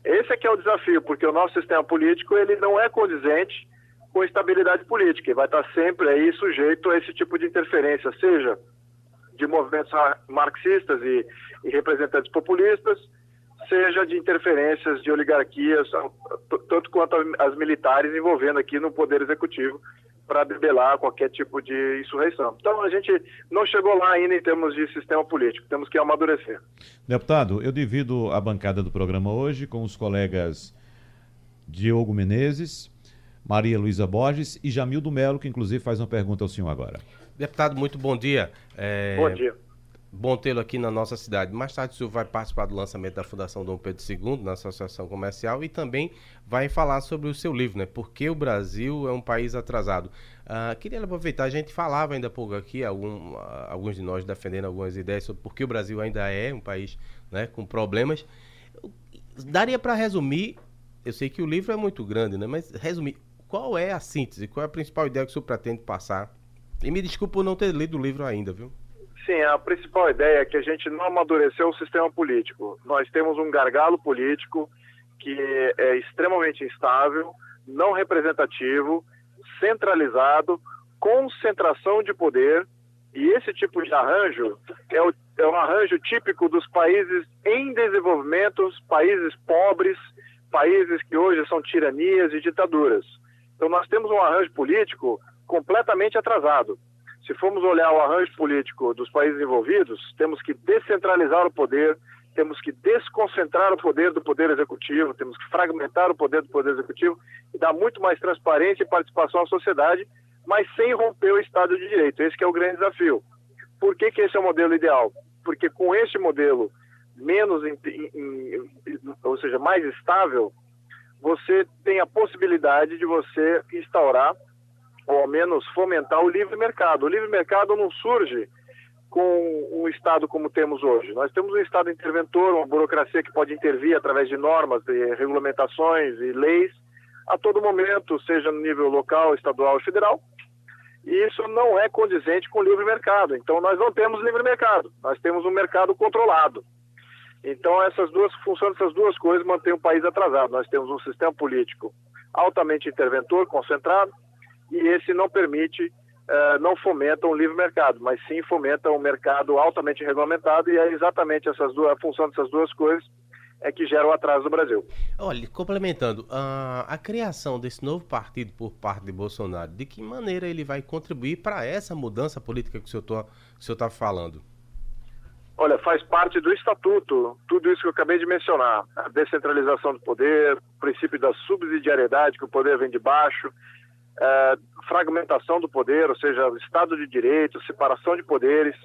Esse é que é o desafio, porque o nosso sistema político ele não é condizente com estabilidade política e vai estar sempre aí sujeito a esse tipo de interferência, seja de movimentos marxistas e, e representantes populistas, seja de interferências de oligarquias, tanto quanto as militares envolvendo aqui no Poder Executivo para debelar qualquer tipo de insurreição. Então a gente não chegou lá ainda em termos de sistema político, temos que amadurecer. Deputado, eu divido a bancada do programa hoje com os colegas Diogo Menezes, Maria Luísa Borges e Jamildo Melo, que inclusive faz uma pergunta ao senhor agora. Deputado, muito bom dia. É... Bom dia. Bom tê-lo aqui na nossa cidade. Mais tarde o senhor vai participar do lançamento da Fundação Dom Pedro II na Associação Comercial e também vai falar sobre o seu livro, né? Por que o Brasil é um país atrasado. Uh, queria aproveitar, a gente falava ainda pouco aqui, algum, uh, alguns de nós defendendo algumas ideias sobre por que o Brasil ainda é um país né, com problemas. Daria para resumir, eu sei que o livro é muito grande, né? Mas resumir, qual é a síntese, qual é a principal ideia que o senhor pretende passar? E me desculpe por não ter lido o livro ainda, viu? Sim, a principal ideia é que a gente não amadureceu o sistema político. Nós temos um gargalo político que é extremamente instável, não representativo, centralizado, concentração de poder. E esse tipo de arranjo é, o, é um arranjo típico dos países em desenvolvimento, países pobres, países que hoje são tiranias e ditaduras. Então, nós temos um arranjo político completamente atrasado. Se formos olhar o arranjo político dos países envolvidos, temos que descentralizar o poder, temos que desconcentrar o poder do poder executivo, temos que fragmentar o poder do poder executivo e dar muito mais transparência e participação à sociedade, mas sem romper o Estado de Direito. Esse é o grande desafio. Por que, que esse é o modelo ideal? Porque com este modelo menos, ou seja, mais estável, você tem a possibilidade de você instaurar ou ao menos fomentar o livre mercado. O livre mercado não surge com um Estado como temos hoje. Nós temos um Estado interventor, uma burocracia que pode intervir através de normas, de regulamentações e leis a todo momento, seja no nível local, estadual ou federal. E isso não é condizente com o livre mercado. Então, nós não temos livre mercado, nós temos um mercado controlado. Então, essas duas funções, essas duas coisas mantêm o país atrasado. Nós temos um sistema político altamente interventor, concentrado, e esse não permite uh, não fomenta um livre mercado, mas sim fomenta um mercado altamente regulamentado e é exatamente essas duas, a função dessas duas coisas é que gera o atraso do Brasil. Olha, complementando, a, a criação desse novo partido por parte de Bolsonaro, de que maneira ele vai contribuir para essa mudança política que o senhor está falando? Olha, faz parte do estatuto, tudo isso que eu acabei de mencionar. A descentralização do poder, o princípio da subsidiariedade, que o poder vem de baixo, é, fragmentação do poder, ou seja, Estado de Direito, separação de poderes,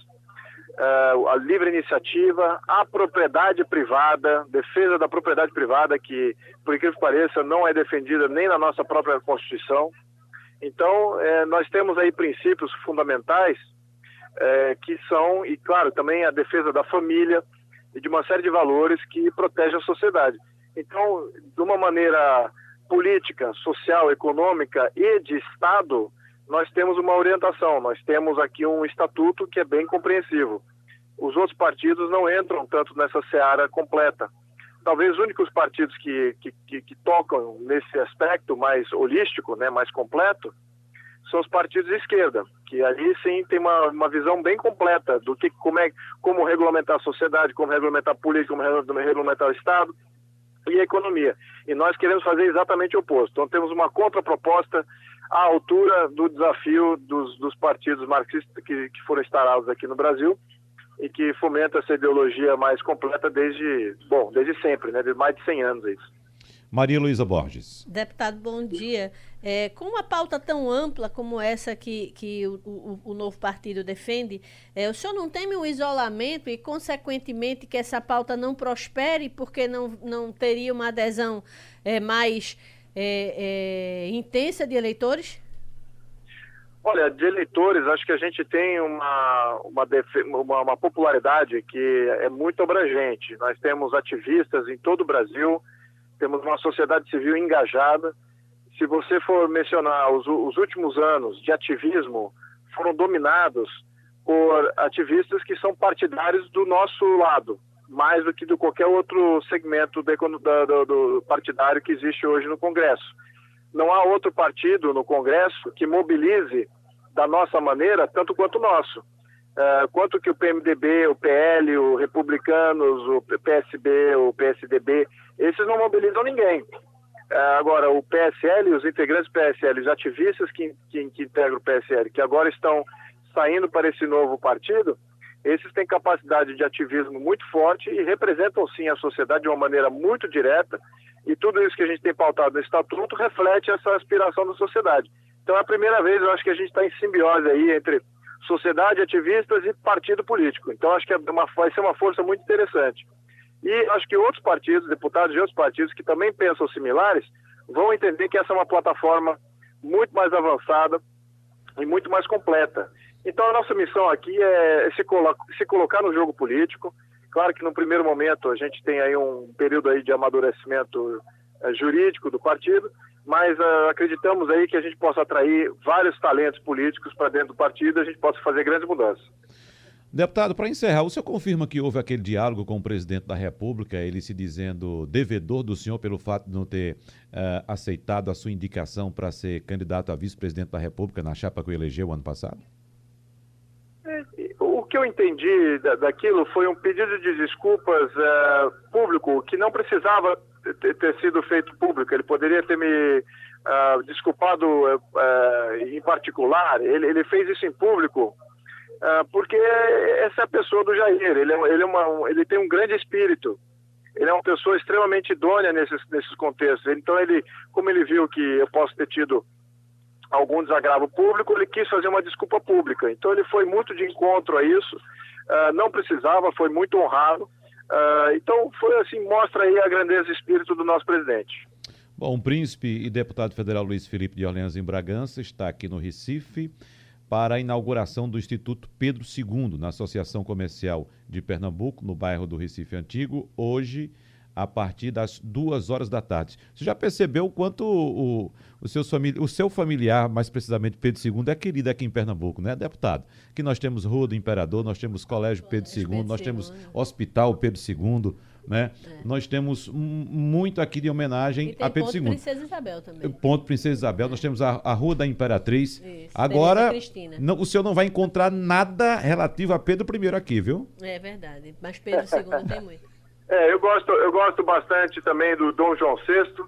é, a livre iniciativa, a propriedade privada, defesa da propriedade privada, que, por incrível que pareça, não é defendida nem na nossa própria Constituição. Então, é, nós temos aí princípios fundamentais é, que são, e claro, também a defesa da família e de uma série de valores que protegem a sociedade. Então, de uma maneira política, social, econômica e de Estado, nós temos uma orientação, nós temos aqui um estatuto que é bem compreensivo. Os outros partidos não entram tanto nessa seara completa. Talvez os únicos partidos que, que, que, que tocam nesse aspecto mais holístico, né, mais completo, são os partidos de esquerda, que ali sim tem uma, uma visão bem completa do que como é como regulamentar a sociedade, como regulamentar a política, como regulamentar o Estado, e a economia. E nós queremos fazer exatamente o oposto. Então, temos uma contraproposta à altura do desafio dos, dos partidos marxistas que, que foram instalados aqui no Brasil e que fomenta essa ideologia mais completa desde, bom, desde sempre, né? De mais de 100 anos é isso. Maria Luísa Borges. Deputado, bom dia. É, com uma pauta tão ampla como essa que, que o, o, o novo partido defende, é, o senhor não teme um isolamento e, consequentemente, que essa pauta não prospere porque não, não teria uma adesão é, mais é, é, intensa de eleitores? Olha, de eleitores, acho que a gente tem uma, uma, uma, uma popularidade que é muito abrangente. Nós temos ativistas em todo o Brasil temos uma sociedade civil engajada. Se você for mencionar os, os últimos anos de ativismo, foram dominados por ativistas que são partidários do nosso lado, mais do que de qualquer outro segmento do, do, partidário que existe hoje no Congresso. Não há outro partido no Congresso que mobilize da nossa maneira tanto quanto o nosso. Uh, quanto que o PMDB, o PL, o Republicanos, o PSB, o PSDB, esses não mobilizam ninguém. Uh, agora, o PSL, os integrantes do PSL, os ativistas que, que, que integram o PSL, que agora estão saindo para esse novo partido, esses têm capacidade de ativismo muito forte e representam sim a sociedade de uma maneira muito direta. E tudo isso que a gente tem pautado no Estatuto reflete essa aspiração da sociedade. Então é a primeira vez, eu acho que a gente está em simbiose aí entre sociedade, ativistas e partido político. Então acho que é uma, vai ser uma força muito interessante. E acho que outros partidos, deputados de outros partidos que também pensam similares, vão entender que essa é uma plataforma muito mais avançada e muito mais completa. Então a nossa missão aqui é se, colo se colocar no jogo político. Claro que no primeiro momento a gente tem aí um período aí de amadurecimento é, jurídico do partido, mas uh, acreditamos aí que a gente possa atrair vários talentos políticos para dentro do partido e a gente possa fazer grandes mudanças. Deputado, para encerrar, o senhor confirma que houve aquele diálogo com o presidente da República, ele se dizendo devedor do senhor pelo fato de não ter uh, aceitado a sua indicação para ser candidato a vice-presidente da República na chapa que o elegeu ano passado? É, o que eu entendi daquilo foi um pedido de desculpas uh, público que não precisava ter sido feito público. Ele poderia ter me uh, desculpado uh, em particular. Ele, ele fez isso em público uh, porque essa é a pessoa do Jair. Ele, é, ele, é uma, ele tem um grande espírito. Ele é uma pessoa extremamente idônea nesses, nesses contextos. Então, ele, como ele viu que eu posso ter tido algum desagravo público, ele quis fazer uma desculpa pública. Então, ele foi muito de encontro a isso. não precisava, foi muito honrado. Uh, então, foi assim, mostra aí a grandeza e espírito do nosso presidente. Bom, o príncipe e deputado federal Luiz Felipe de Orleans em Bragança está aqui no Recife para a inauguração do Instituto Pedro II, na Associação Comercial de Pernambuco, no bairro do Recife Antigo, hoje, a partir das duas horas da tarde. Você já percebeu o quanto o, o, seu, o seu familiar, mais precisamente Pedro II, é querido aqui em Pernambuco, né, deputado? Que nós temos Rua do Imperador, nós temos Colégio Pedro II, Pedro nós II. temos Hospital Pedro II, né? É. Nós temos muito aqui de homenagem a Pedro ponto II. Princesa Isabel também. Ponto Princesa Isabel. É. Nós temos a, a, Rua da Imperatriz. Isso, Agora, não, o senhor não vai encontrar nada relativo a Pedro I aqui, viu? É verdade. Mas Pedro II tem muito. É, eu gosto, eu gosto bastante também do Dom João VI.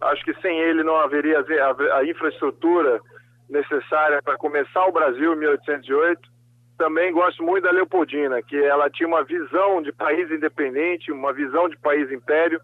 Acho que sem ele não haveria a, a infraestrutura necessária para começar o Brasil em 1808 também gosto muito da Leopoldina, que ela tinha uma visão de país independente, uma visão de país império,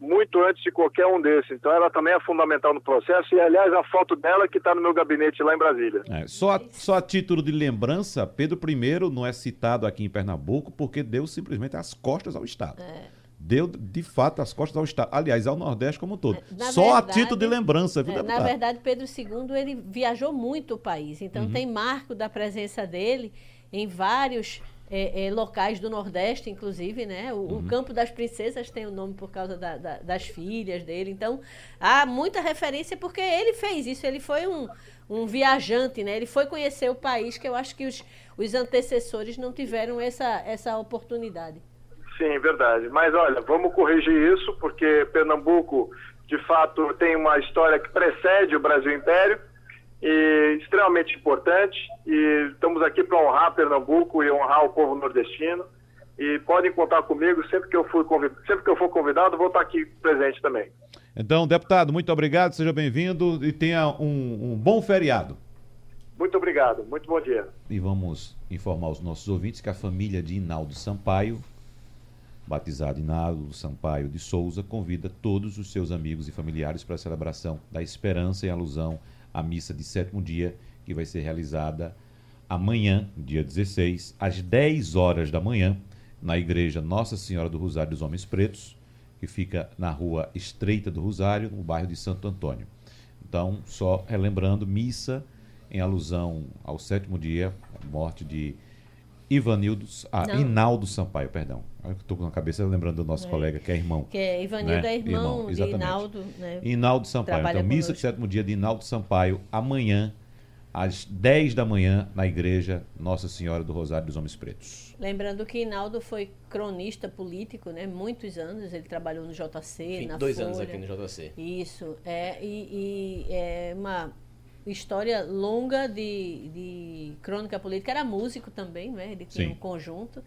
muito antes de qualquer um desses. Então ela também é fundamental no processo e, aliás, a foto dela que está no meu gabinete lá em Brasília. É, só, a, só a título de lembrança, Pedro I não é citado aqui em Pernambuco porque deu simplesmente as costas ao Estado. É deu de fato as costas ao Estado, aliás, ao Nordeste como um todo. É, na Só verdade, a título de lembrança, viu, é, Na verdade, Pedro II ele viajou muito o país, então uhum. tem marco da presença dele em vários é, é, locais do Nordeste, inclusive, né? O, uhum. o, Campo das Princesas tem o nome por causa da, da, das filhas dele. Então, há muita referência porque ele fez isso. Ele foi um, um viajante, né? Ele foi conhecer o país que eu acho que os, os antecessores não tiveram essa, essa oportunidade. Sim, verdade. Mas olha, vamos corrigir isso, porque Pernambuco, de fato, tem uma história que precede o Brasil Império e extremamente importante. E estamos aqui para honrar Pernambuco e honrar o povo nordestino. E podem contar comigo sempre que eu for convidado, sempre que eu for convidado, vou estar aqui presente também. Então, deputado, muito obrigado, seja bem-vindo e tenha um, um bom feriado. Muito obrigado, muito bom dia. E vamos informar os nossos ouvintes que a família de Inaldo Sampaio batizado Inaldo Sampaio de Souza, convida todos os seus amigos e familiares para a celebração da esperança em alusão à missa de sétimo dia, que vai ser realizada amanhã, dia 16, às 10 horas da manhã, na igreja Nossa Senhora do Rosário dos Homens Pretos, que fica na rua Estreita do Rosário, no bairro de Santo Antônio. Então, só relembrando, missa em alusão ao sétimo dia, a morte de Ivanildo, ah, Não. Inaldo Sampaio, perdão. Estou com a cabeça lembrando do nosso é. colega, que é irmão. Que é Ivanildo né? é irmão, irmão de Inaldo. Né? Inaldo Sampaio. Trabalha então, missa de sétimo dia de Inaldo Sampaio, amanhã, às 10 da manhã, na igreja Nossa Senhora do Rosário dos Homens Pretos. Lembrando que Inaldo foi cronista político, né? Muitos anos, ele trabalhou no JC, na dois Folha. anos aqui no JC. Isso, é, e, e é uma história longa de, de crônica política. Era músico também, né? Ele tinha Sim. um conjunto.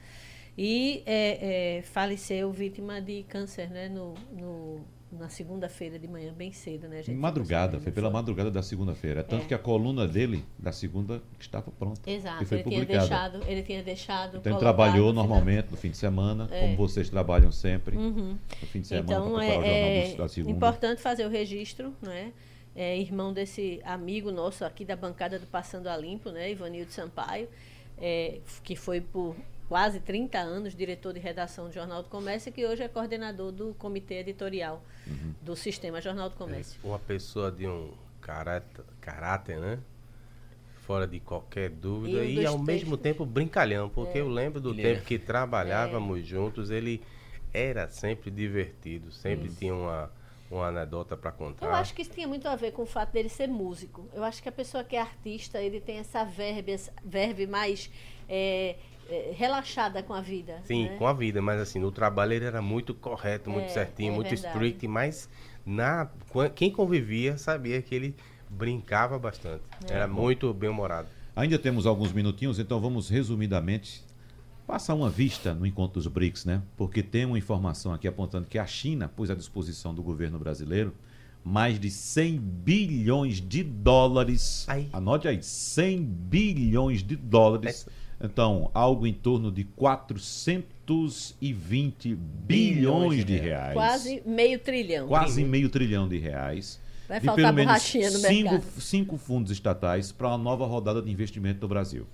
E é, é, faleceu vítima de câncer, né? No, no na segunda-feira de manhã, bem cedo, né? Gente madrugada, foi pela madrugada da segunda-feira. Tanto é. que a coluna dele, da segunda, estava pronta. Exato, foi ele, tinha deixado, ele tinha deixado. Então ele trabalhou normalmente no fim de semana, é. como vocês trabalham sempre, uhum. no fim de semana, então, é, o jornal da segunda. importante fazer o registro, né? É irmão desse amigo nosso aqui da bancada do Passando a Limpo, né, Ivanildo Sampaio, é, que foi por quase 30 anos diretor de redação do Jornal do Comércio e que hoje é coordenador do comitê editorial uhum. do Sistema Jornal do Comércio. É uma pessoa de um caráter, caráter né? Fora de qualquer dúvida e, e ao mesmo tempo brincalhão, porque é. eu lembro do ele tempo é. que trabalhávamos é. juntos, ele era sempre divertido, sempre Isso. tinha uma uma anedota para contar? Eu acho que isso tinha muito a ver com o fato dele ser músico. Eu acho que a pessoa que é artista, ele tem essa verve, essa verve mais é, é, relaxada com a vida. Sim, né? com a vida, mas assim, no trabalho ele era muito correto, muito é, certinho, é muito verdade. strict, mas na, quem convivia sabia que ele brincava bastante. É. Era muito bem-humorado. Ainda temos alguns minutinhos, então vamos resumidamente passar uma vista no encontro dos BRICS, né? Porque tem uma informação aqui apontando que a China pôs à disposição do governo brasileiro mais de 100 bilhões de dólares. Aí. Anote aí, 100 bilhões de dólares. É. Então, algo em torno de 420 bilhões, de reais. Quase meio trilhão. Quase meio trilhão de reais. Vai faltar pelo menos cinco, cinco fundos estatais para uma nova rodada de investimento no Brasil.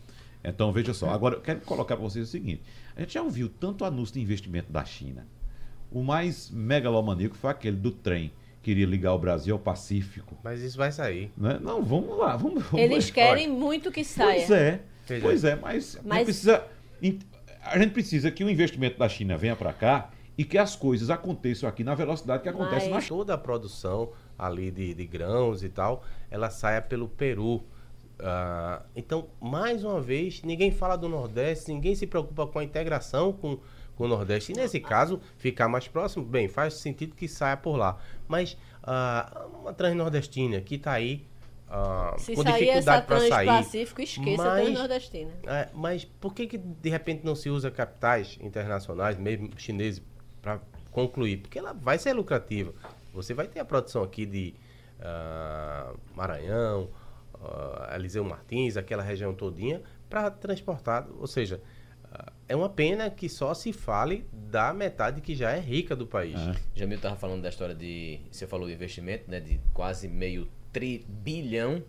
Então, veja só. Agora, eu quero colocar para vocês o seguinte: a gente já ouviu tanto anúncio de investimento da China. O mais megalomaníaco foi aquele do trem, queria ligar o Brasil ao Pacífico. Mas isso vai sair. Né? Não, vamos lá. Vamos, vamos Eles querem muito que saia. Pois é. Veja. Pois é, mas, a gente Mas- precisa, a gente precisa que o investimento da China venha para cá e que as coisas aconteçam aqui na velocidade que acontece Mas- na China. Toda a produção ali de, de grãos e tal, ela saia pelo Peru. Ah, então, mais uma vez, ninguém fala do Nordeste, ninguém se preocupa com a integração com, com o Nordeste. E nesse caso, ficar mais próximo, bem, faz sentido que saia por lá. Mas ah, uma transnordestina que está aí ah, Se com sair essa dificuldade para sair. Transpacífico, esqueça a Mas- Transnordestina. É, mas por que, que de repente não se usa capitais internacionais, mesmo chineses, para concluir? Porque ela vai ser lucrativa. Você vai ter a produção aqui de Maranhão, ah, Eliseu Martins, aquela região todinha, para transportar. Ou seja, ah, é uma pena que só se fale da metade que já é rica do país. É. Jamil estava falando da história de. Você falou de investimento, né? De quase meio tri bilhão.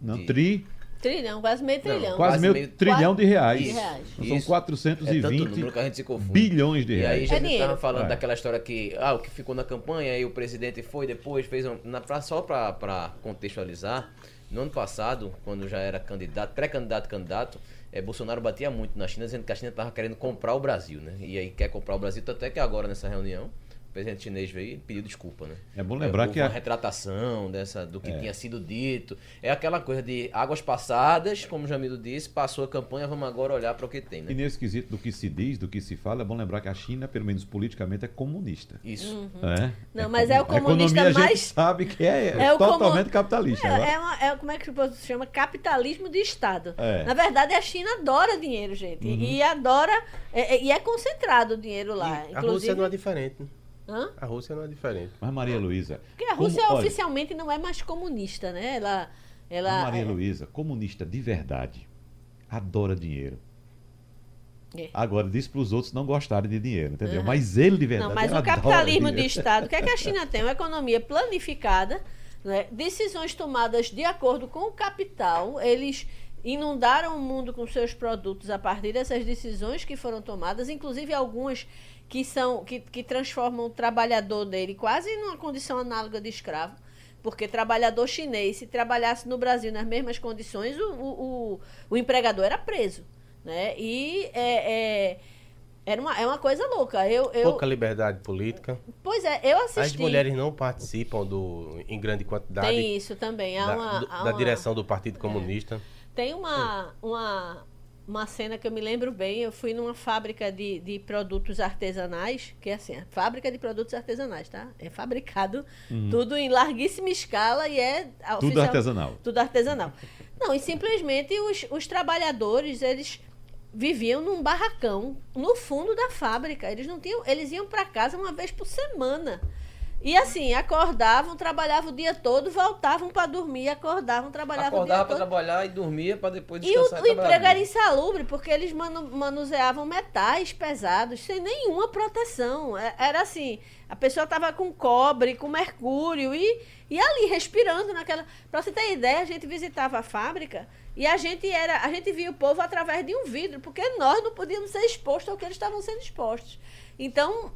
Não, de- tri, Trilhão, quase meio Não, trilhão. quase, quase meio trilhão de reais. De reais. São Isso. É tanto 420 número que a gente se confunde. bilhões de E aí reais. É já estava falando É. daquela história que, ah, o que ficou na campanha, aí o presidente foi depois, fez um, na, pra- só para contextualizar, no ano passado, quando já era candidato, pré-candidato, candidato, eh, Bolsonaro batia muito na China, dizendo que a China estava querendo comprar o Brasil, né? E aí quer comprar o Brasil, tanto é que agora nessa reunião, presidente chinês veio e pediu desculpa, né? É bom lembrar houve que uma a- retratação dessa, do que tinha sido dito. É aquela coisa de águas passadas, como o Jamilo disse, passou a campanha, vamos agora olhar para o que tem, né? E nesse quesito do que se diz, do que se fala, é bom lembrar que a China, pelo menos politicamente, é comunista. Isso. É? Não, mas é o comu- comunista a economia a mais- gente sabe que é, É totalmente capitalista. né? É, é, uma- é como é que se chama? Capitalismo de Estado. É. Na verdade, a China adora dinheiro, gente. E adora. é- é- e é concentrado o dinheiro lá. E a Rússia Inclusive. não é diferente. Hã? A Rússia não é diferente. Mas Maria Luísa. Porque a como- Rússia olha, oficialmente não é mais comunista, né? Ela. ela a Maria é- Luísa, comunista de verdade, adora dinheiro. É. Agora, diz para os outros não gostarem de dinheiro, entendeu? Aham. Mas ele de verdade Não, mas o capitalismo de. Estado, o que é que a China tem? Uma economia planificada, né? decisões tomadas de acordo com o capital. Eles inundaram o mundo com seus produtos a partir dessas decisões que foram tomadas, inclusive algumas que são que, que transformam o trabalhador dele quase numa condição análoga de escravo. Porque trabalhador chinês, se trabalhasse no Brasil nas mesmas condições, o, o, o, empregador era preso. Né? E é, é, era uma, é uma coisa louca. Eu, eu, Pouca liberdade política. Pois é, eu assisti. As mulheres não participam do, em grande quantidade Tem isso também. Há da, uma, há da uma- direção do Partido Comunista. Tem uma, uma, uma cena que eu me lembro bem. Eu fui numa fábrica de, de produtos artesanais, que é assim, a fábrica de produtos artesanais, tá? É fabricado tudo em larguíssima escala e é Uhum. Tudo oficial- artesanal. Tudo artesanal. Não, e simplesmente os, os trabalhadores, eles viviam num barracão no fundo da fábrica. Eles não tinham, eles iam para casa uma vez por semana. E assim, acordavam, trabalhavam o dia todo, voltavam para dormir, acordavam, trabalhavam Acordava o para dia todo. trabalhar e dormia para depois E o, descansar o emprego era insalubre, porque eles manu- manuseavam metais pesados, sem nenhuma proteção. É- Era assim, a pessoa estava com cobre, com mercúrio, e, e ali, respirando naquela... Para você ter ideia, a gente visitava a fábrica e a gente era a gente via o povo através de um vidro, porque nós não podíamos ser expostos ao que eles estavam sendo expostos. Então,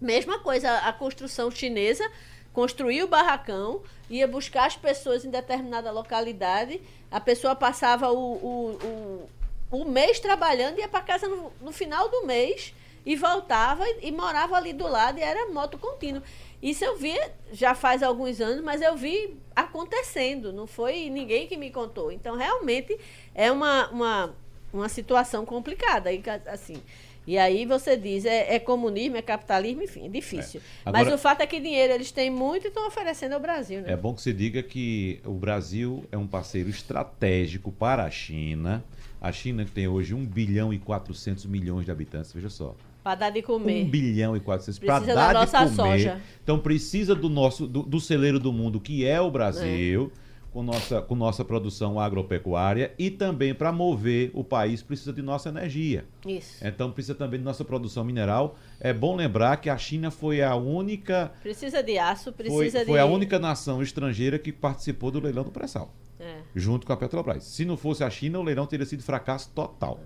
mesma coisa, a construção chinesa construía o barracão, ia buscar as pessoas em determinada localidade, a pessoa passava o, o, o, o mês trabalhando, ia para casa no, no final do mês e voltava e, e morava ali do lado e era moto contínuo. Isso eu vi já faz alguns anos, mas eu vi acontecendo, não foi ninguém que me contou. Então, realmente, é uma, uma, uma situação complicada. E, assim, e aí você diz, é, é comunismo, é capitalismo, enfim, é difícil. É. Mas Agora- o fato é que dinheiro eles têm muito e estão oferecendo ao Brasil, né? É bom que se diga que o Brasil é um parceiro estratégico para a China. A China que tem hoje 1 bilhão e 400 milhões de habitantes, veja só. Para dar de comer. 1 bilhão e 400 para dar da de nossa comer. soja. Então precisa do nosso do, do celeiro do mundo, que é o Brasil, com nossa com nossa produção agropecuária e também para mover o país precisa de nossa energia. Isso. Então precisa também de nossa produção mineral. É bom lembrar que a China foi a única Precisa de aço, foi, precisa de. foi a única nação estrangeira que participou do leilão do pré-sal, É. junto com a Petrobras. Se não fosse a China, o leilão teria sido fracasso total.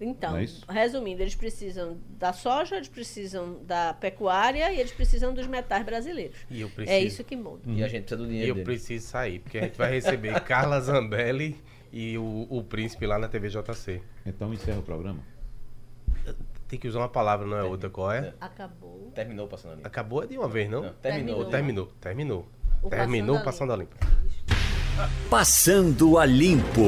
Então, é resumindo, eles precisam da soja, eles precisam da pecuária e eles precisam dos metais brasileiros. E eu É isso que muda. E a gente precisa do e dinheiro eu dele. preciso sair, porque a gente vai receber Carla Zambelli e o, o príncipe lá na TVJC. Então encerra o programa. Tem que usar uma palavra, não é outra. Qual é? Acabou. Terminou passando ali. Acabou de uma vez, não? Não, terminou. Ou terminou? Terminou. O Terminou Passando a passando a limpo. Passando a Limpo.